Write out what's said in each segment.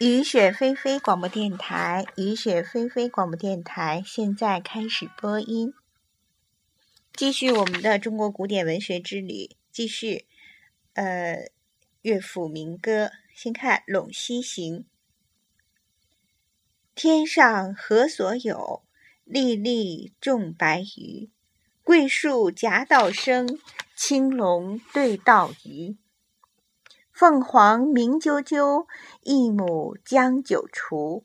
雨雪霏霏广播电台，雨雪霏霏广播电台现在开始播音，继续我们的中国古典文学之旅，继续，呃，乐府民歌，先看《陇西行》。天上何所有？粒粒种白鱼。桂树夹道生，青龙对道鱼。凤凰鸣啾啾，一母将九雏。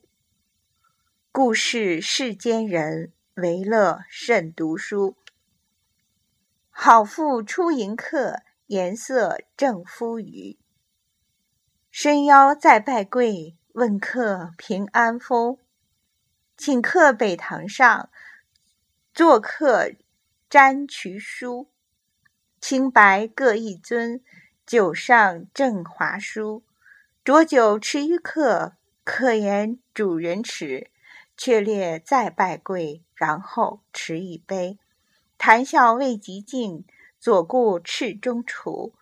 故事世间人，为乐甚读书。好妇出迎客，颜色正夫腴。伸腰再拜跪，问客平安否？请客北堂上，作客沾衢书。青白各一尊。酒上正华书，浊酒持于客，客言主人迟，却列再拜跪，然后持一杯。谈笑未及尽，左顾赤中厨，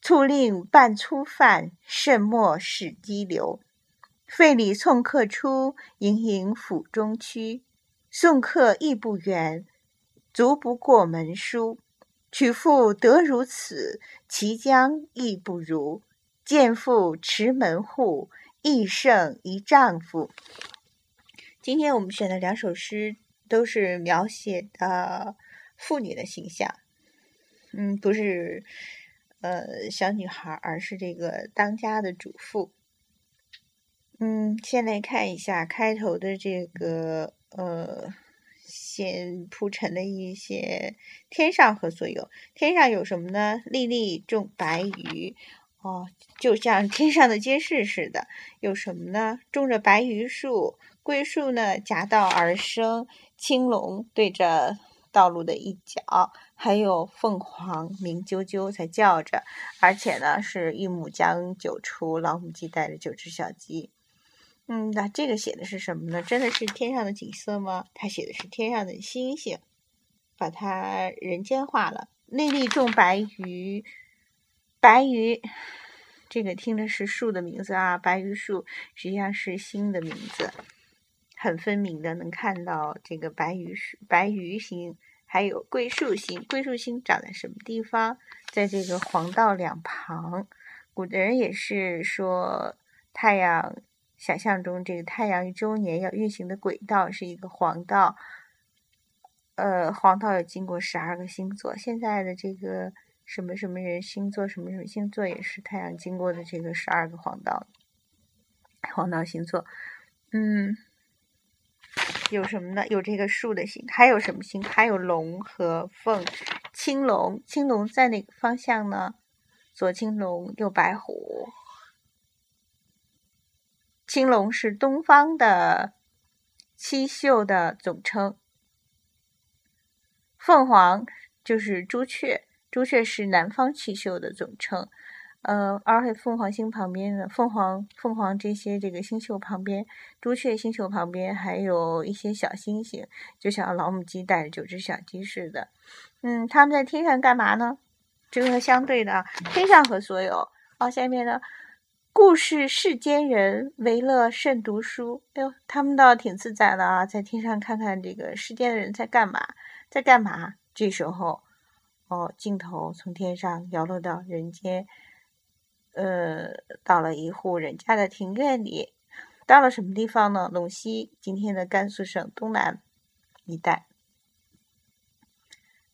促令半粗饭，甚莫使激流。费礼送客出，盈盈府中趋。送客亦不远，足不过门书。娶妇得如此，其将亦不如。见妇持门户，亦胜一丈夫。今天我们选的两首诗都是描写的妇女的形象，嗯，不是呃小女孩，而是这个当家的主妇。嗯，先来看一下开头的这个呃。先铺陈的一些天上何所有？天上有什么呢？粒粒种白鱼，哦，就像天上的街市似的。有什么呢？种着白榆树，桂树呢夹道而生，青龙对着道路的一角，还有凤凰鸣啾啾在叫着，而且呢是一母将九雏，老母鸡带着九只小鸡。嗯，那这个写的是什么呢？真的是天上的景色吗？他写的是天上的星星，把它人间化了。粒粒种白榆，白榆，这个听的是树的名字啊，白榆树实际上是星的名字，很分明的能看到这个白榆树、白榆星，还有桂树星。桂树星长在什么地方？在这个黄道两旁。古的人也是说太阳。想象中，这个太阳一周年要运行的轨道是一个黄道，呃，黄道要经过十二个星座。现在的这个什么什么人星座，什么什么星座也是太阳经过的这个十二个黄道，黄道星座。嗯，有什么呢？有这个树的星，还有什么星？还有龙和凤。青龙，青龙在哪个方向呢？左青龙，右白虎。青龙是东方的七宿的总称，凤凰就是朱雀，朱雀是南方七宿的总称。呃，而且凤凰星旁边的凤凰，凤凰这些这个星宿旁边，朱雀星宿旁边还有一些小星星，就像老母鸡带着九只小鸡似的。嗯，他们在天上干嘛呢？这个相对的，天上和所有？哦，下面呢？故事世间人，为乐甚读书。哎呦，他们倒挺自在的啊，在天上看看这个世间的人在干嘛，在干嘛。这时候，哦，镜头从天上摇落到人间，呃，到了一户人家的庭院里，到了什么地方呢？陇西，今天的甘肃省东南一带。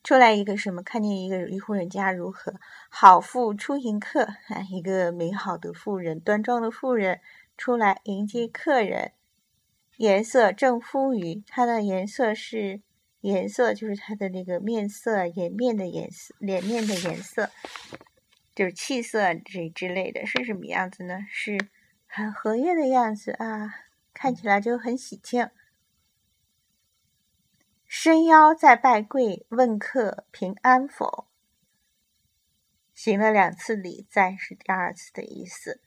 出来一个什么？看见一个一户人家如何？好妇出迎客，啊，一个美好的妇人，端庄的妇人出来迎接客人。颜色正肤腴，它的颜色是颜色，就是它的那个面色，颜面的颜色，脸面的颜色，就是气色这之类的是什么样子呢？是很和悦的样子啊，看起来就很喜庆。伸腰再拜跪，问客平安否？行了两次礼，再是第二次的意思。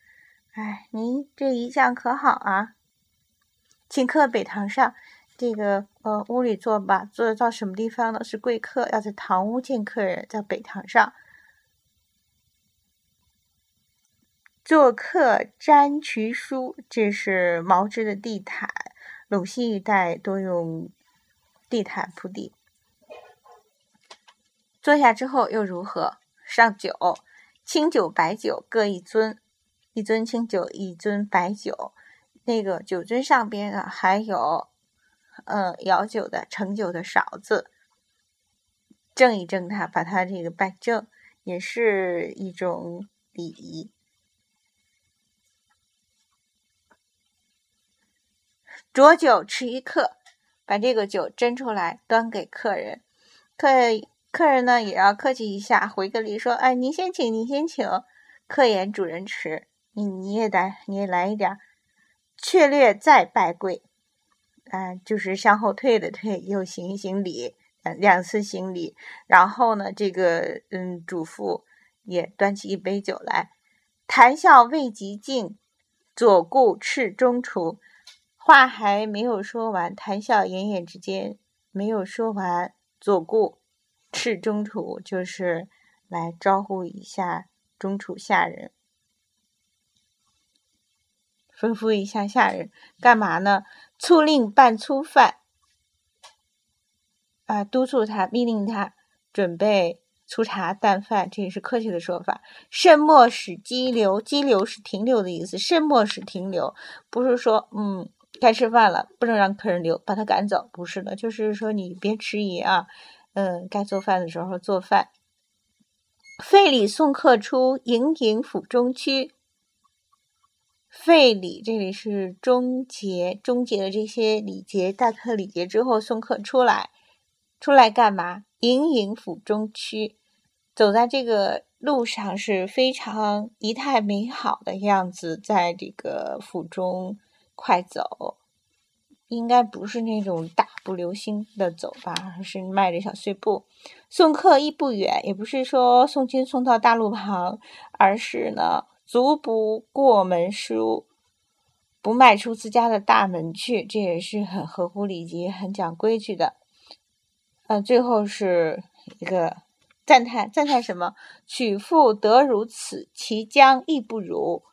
哎，您这一向可好啊？请客北堂上，这个呃屋里坐吧。坐到什么地方呢？是贵客，要在堂屋见客人，在北堂上。做客沾渠书，这是毛织的地毯。陇西一带多用地毯铺地。坐下之后又如何？上酒，清酒、白酒各一樽，一樽清酒，一樽白酒。那个酒樽上边啊，还有，呃，舀酒的盛酒的勺子，正一正它，把它这个摆正，也是一种礼仪。浊酒持一客，把这个酒斟出来，端给客人。客客人呢，也要客气一下，回个礼说：“哎，您先请，您先请。”客言主人迟，你你也得，你也来一点。却略再拜跪，啊，就是向后退的退，又行一行礼，两两次行礼。然后呢，这个嗯，主妇也端起一杯酒来，谈笑未及尽，左顾赤中厨。话还没有说完，谈笑言言之间没有说完，左顾赤中厨就是来招呼一下中厨下人。吩咐一下下人干嘛呢？粗令办粗饭，啊，督促他，命令他准备粗茶淡饭，这也是客气的说法。慎莫使激流，激流是停留的意思。慎莫使停留，不是说嗯该吃饭了，不能让客人留，把他赶走，不是的，就是说你别迟疑啊，嗯，该做饭的时候做饭。费礼送客出，盈盈府中区。废礼，这里是终结，终结了这些礼节，大客礼节之后送客出来，出来干嘛？盈盈府中区，走在这个路上是非常仪态美好的样子，在这个府中快走，应该不是那种大步流星的走吧，而是迈着小碎步。送客亦不远，也不是说送亲送到大路旁，而是呢。足不过门书，不迈出自家的大门去，这也是很合乎礼节、很讲规矩的。呃，最后是一个赞叹，赞叹什么？娶妇得如此，其将亦不如。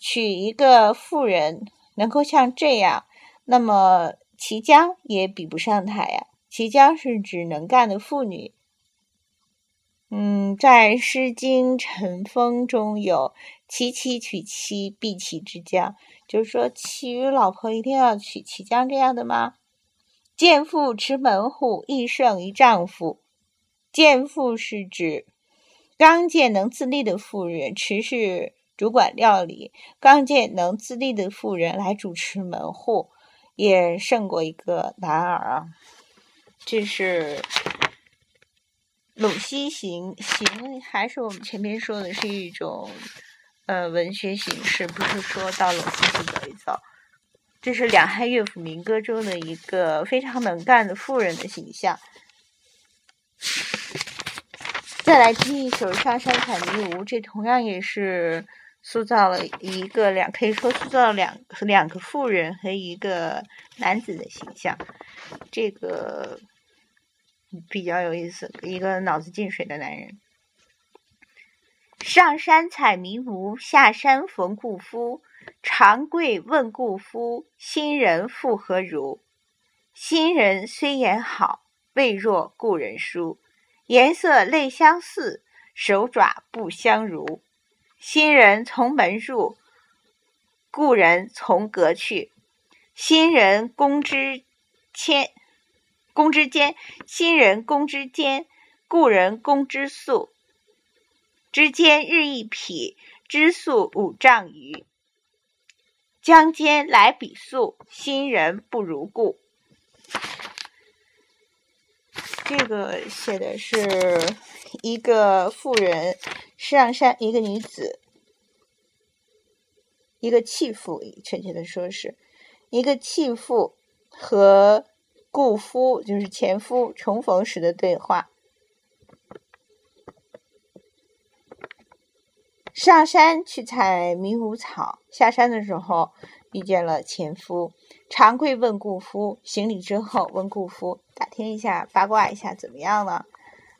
娶一个妇人能够像这样，那么齐姜也比不上她呀。齐姜是指能干的妇女。嗯，在《诗经·陈风》中有。其妻娶妻，必其之将，就是说娶老婆一定要娶齐姜这样的吗？贱妇持门户，亦胜于丈夫。贱妇是指刚健能自立的妇人，持是主管料理，刚健能自立的妇人来主持门户，也胜过一个男儿啊。这是陇西行，行还是我们前面说的是一种。呃，文学形式不是说到陇西去走一走，这是两汉乐府民歌中的一个非常能干的妇人的形象。再来听一首《上山采迷芜》，这同样也是塑造了一个两，可以说塑造了两两个妇人和一个男子的形象。这个比较有意思，一个脑子进水的男人。上山采迷芜，下山逢故夫。长跪问故夫，新人复何如？新人虽言好，未若故人书。颜色类相似，手爪不相如。新人从门入，故人从阁去。新人宫之谦，宫之间；新人宫之间，故人宫之素。之间日一匹，之速五丈余。将间来比速，新人不如故。这个写的是一个妇人，上山一个女子，一个弃妇，确切的说是一个弃妇和故夫，就是前夫重逢时的对话。上山去采迷雾草，下山的时候遇见了前夫，长跪问故夫，行礼之后问故夫，打听一下，八卦一下怎么样了？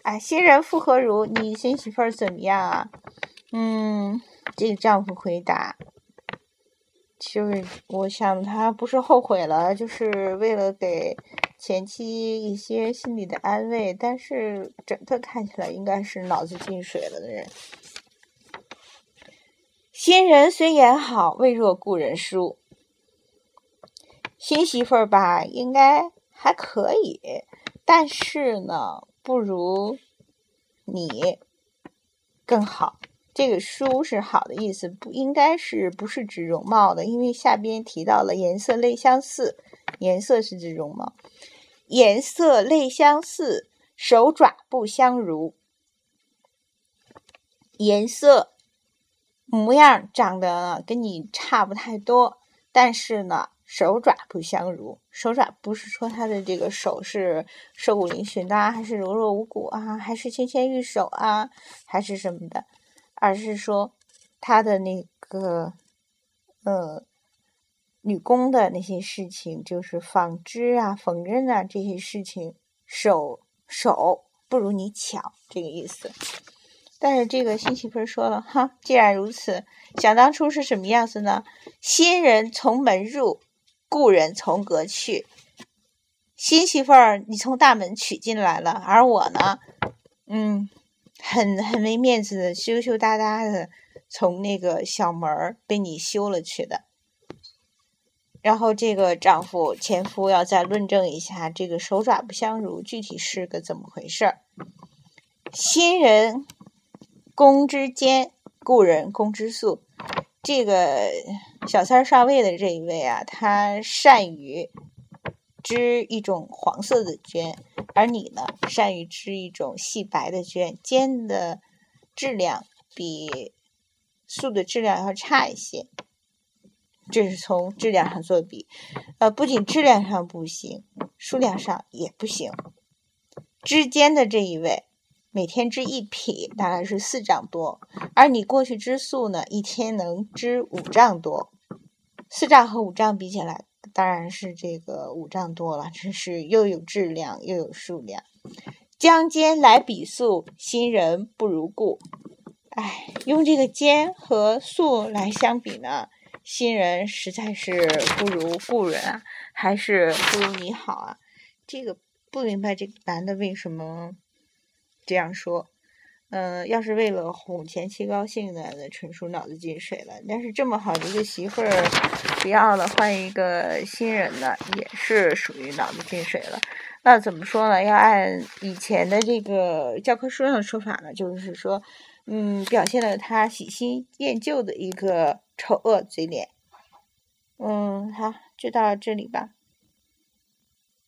哎，新人复何如？你新媳妇儿怎么样啊？嗯，这个丈夫回答，就是我想他不是后悔了，就是为了给前妻一些心理的安慰，但是整个看起来应该是脑子进水了的人。新人虽言好，未若故人书。新媳妇儿吧，应该还可以，但是呢，不如你更好。这个“书”是好的意思，不应该是不是指容貌的，因为下边提到了颜色类相似，颜色是指容貌，颜色类相似，手爪不相如，颜色模样长得跟你差不太多，但是呢。手爪不相如，手爪不是说他的这个手是瘦骨嶙峋的，还是柔弱无骨啊，还是纤纤玉手啊，还是什么的，而是说他的那个呃女工的那些事情，就是纺织啊、缝纫啊这些事情，手手不如你巧，这个意思。但是这个新媳妇说了哈，既然如此，想当初是什么样子呢？新人从门入。故人从阁去，新媳妇儿你从大门娶进来了，而我呢，嗯，很很没面子的，羞羞答答的从那个小门儿被你休了去的。然后这个丈夫前夫要再论证一下这个手爪不相如具体是个怎么回事儿。新人宫之坚，故人宫之素。这个小三上位的这一位啊，他善于织一种黄色的绢，而你呢，善于织一种细白的绢，绢的质量比素的质量要差一些。这是从质量上做比，呃，不仅质量上不行，数量上也不行。织绢的这一位。每天织一匹，大概是四丈多，而你过去织素呢，一天能织五丈多。四丈和五丈比起来，当然是这个五丈多了，真是又有质量又有数量。将笺来比素，新人不如故。哎，用这个笺和素来相比呢，新人实在是不如故人啊，还是不如你好啊。这个不明白这个男的为什么。这样说，嗯，要是为了哄前妻高兴呢，那纯属脑子进水了。但是这么好的一个媳妇儿不要了，换一个新人呢，也是属于脑子进水了。那怎么说呢？要按以前的这个教科书上的说法呢，就是说，嗯，表现了他喜新厌旧的一个丑恶嘴脸。嗯，好，就到这里吧。